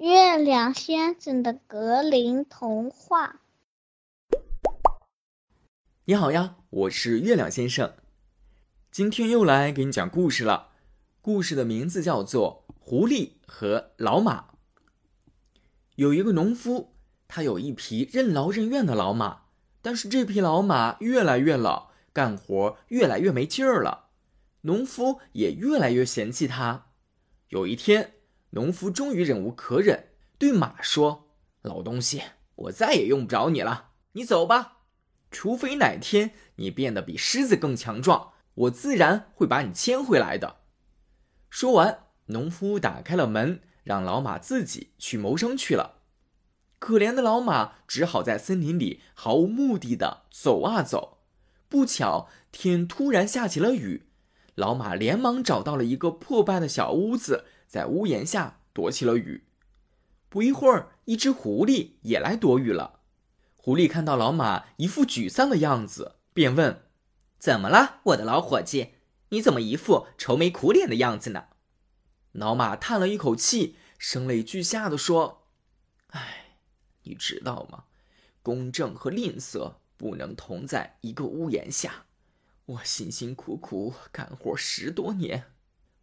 月亮先生的格林童话。你好呀，我是月亮先生，今天又来给你讲故事了。故事的名字叫做《狐狸和老马》。有一个农夫，他有一匹任劳任怨的老马，但是这匹老马越来越老，干活越来越没劲儿了，农夫也越来越嫌弃他。有一天，农夫终于忍无可忍，对马说：“老东西，我再也用不着你了，你走吧。除非哪天你变得比狮子更强壮，我自然会把你牵回来的。”说完，农夫打开了门，让老马自己去谋生去了。可怜的老马只好在森林里毫无目的的走啊走。不巧，天突然下起了雨，老马连忙找到了一个破败的小屋子，在屋檐下。躲起了雨，不一会儿，一只狐狸也来躲雨了。狐狸看到老马一副沮丧的样子，便问：“怎么了，我的老伙计？你怎么一副愁眉苦脸的样子呢？”老马叹了一口气，声泪俱下的说：“哎，你知道吗？公正和吝啬不能同在一个屋檐下。我辛辛苦苦干活十多年，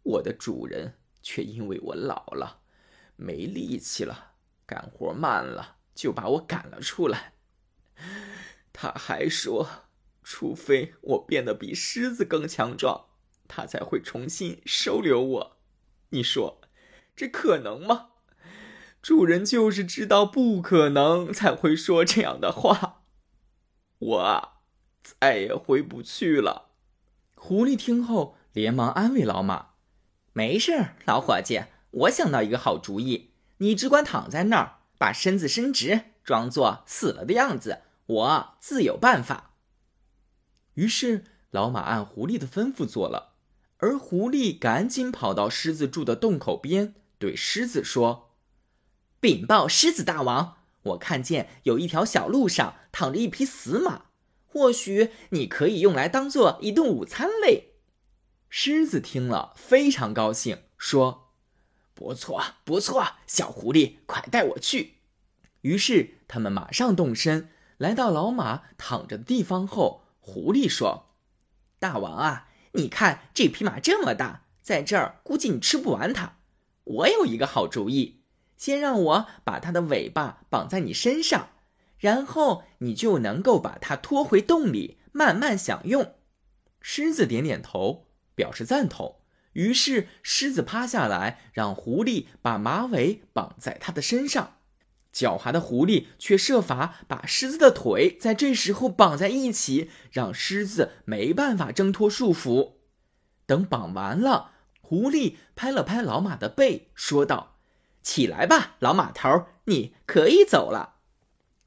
我的主人。”却因为我老了，没力气了，干活慢了，就把我赶了出来。他还说，除非我变得比狮子更强壮，他才会重新收留我。你说，这可能吗？主人就是知道不可能，才会说这样的话。我再也回不去了。狐狸听后，连忙安慰老马。没事，老伙计，我想到一个好主意。你只管躺在那儿，把身子伸直，装作死了的样子，我自有办法。于是，老马按狐狸的吩咐做了，而狐狸赶紧跑到狮子住的洞口边，对狮子说：“禀报狮子大王，我看见有一条小路上躺着一匹死马，或许你可以用来当做一顿午餐嘞。”狮子听了非常高兴，说：“不错，不错，小狐狸，快带我去。”于是他们马上动身，来到老马躺着的地方后，狐狸说：“大王啊，你看这匹马这么大，在这儿估计你吃不完它。我有一个好主意，先让我把它的尾巴绑在你身上，然后你就能够把它拖回洞里，慢慢享用。”狮子点点头。表示赞同，于是狮子趴下来，让狐狸把马尾绑在他的身上。狡猾的狐狸却设法把狮子的腿在这时候绑在一起，让狮子没办法挣脱束缚。等绑完了，狐狸拍了拍老马的背，说道：“起来吧，老马头，你可以走了。”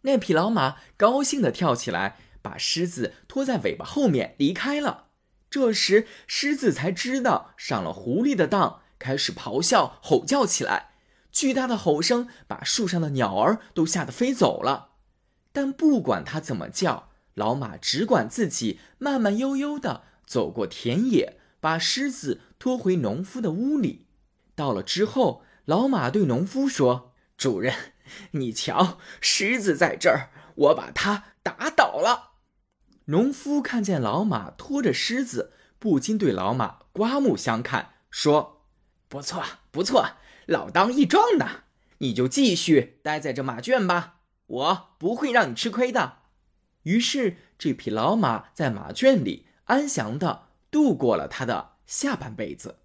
那匹老马高兴地跳起来，把狮子拖在尾巴后面离开了。这时，狮子才知道上了狐狸的当，开始咆哮、吼叫起来。巨大的吼声把树上的鸟儿都吓得飞走了。但不管它怎么叫，老马只管自己慢慢悠悠地走过田野，把狮子拖回农夫的屋里。到了之后，老马对农夫说：“主人，你瞧，狮子在这儿，我把它打倒了。”农夫看见老马拖着狮子，不禁对老马刮目相看，说：“不错，不错，老当益壮呢。你就继续待在这马圈吧，我不会让你吃亏的。”于是，这匹老马在马圈里安详的度过了他的下半辈子。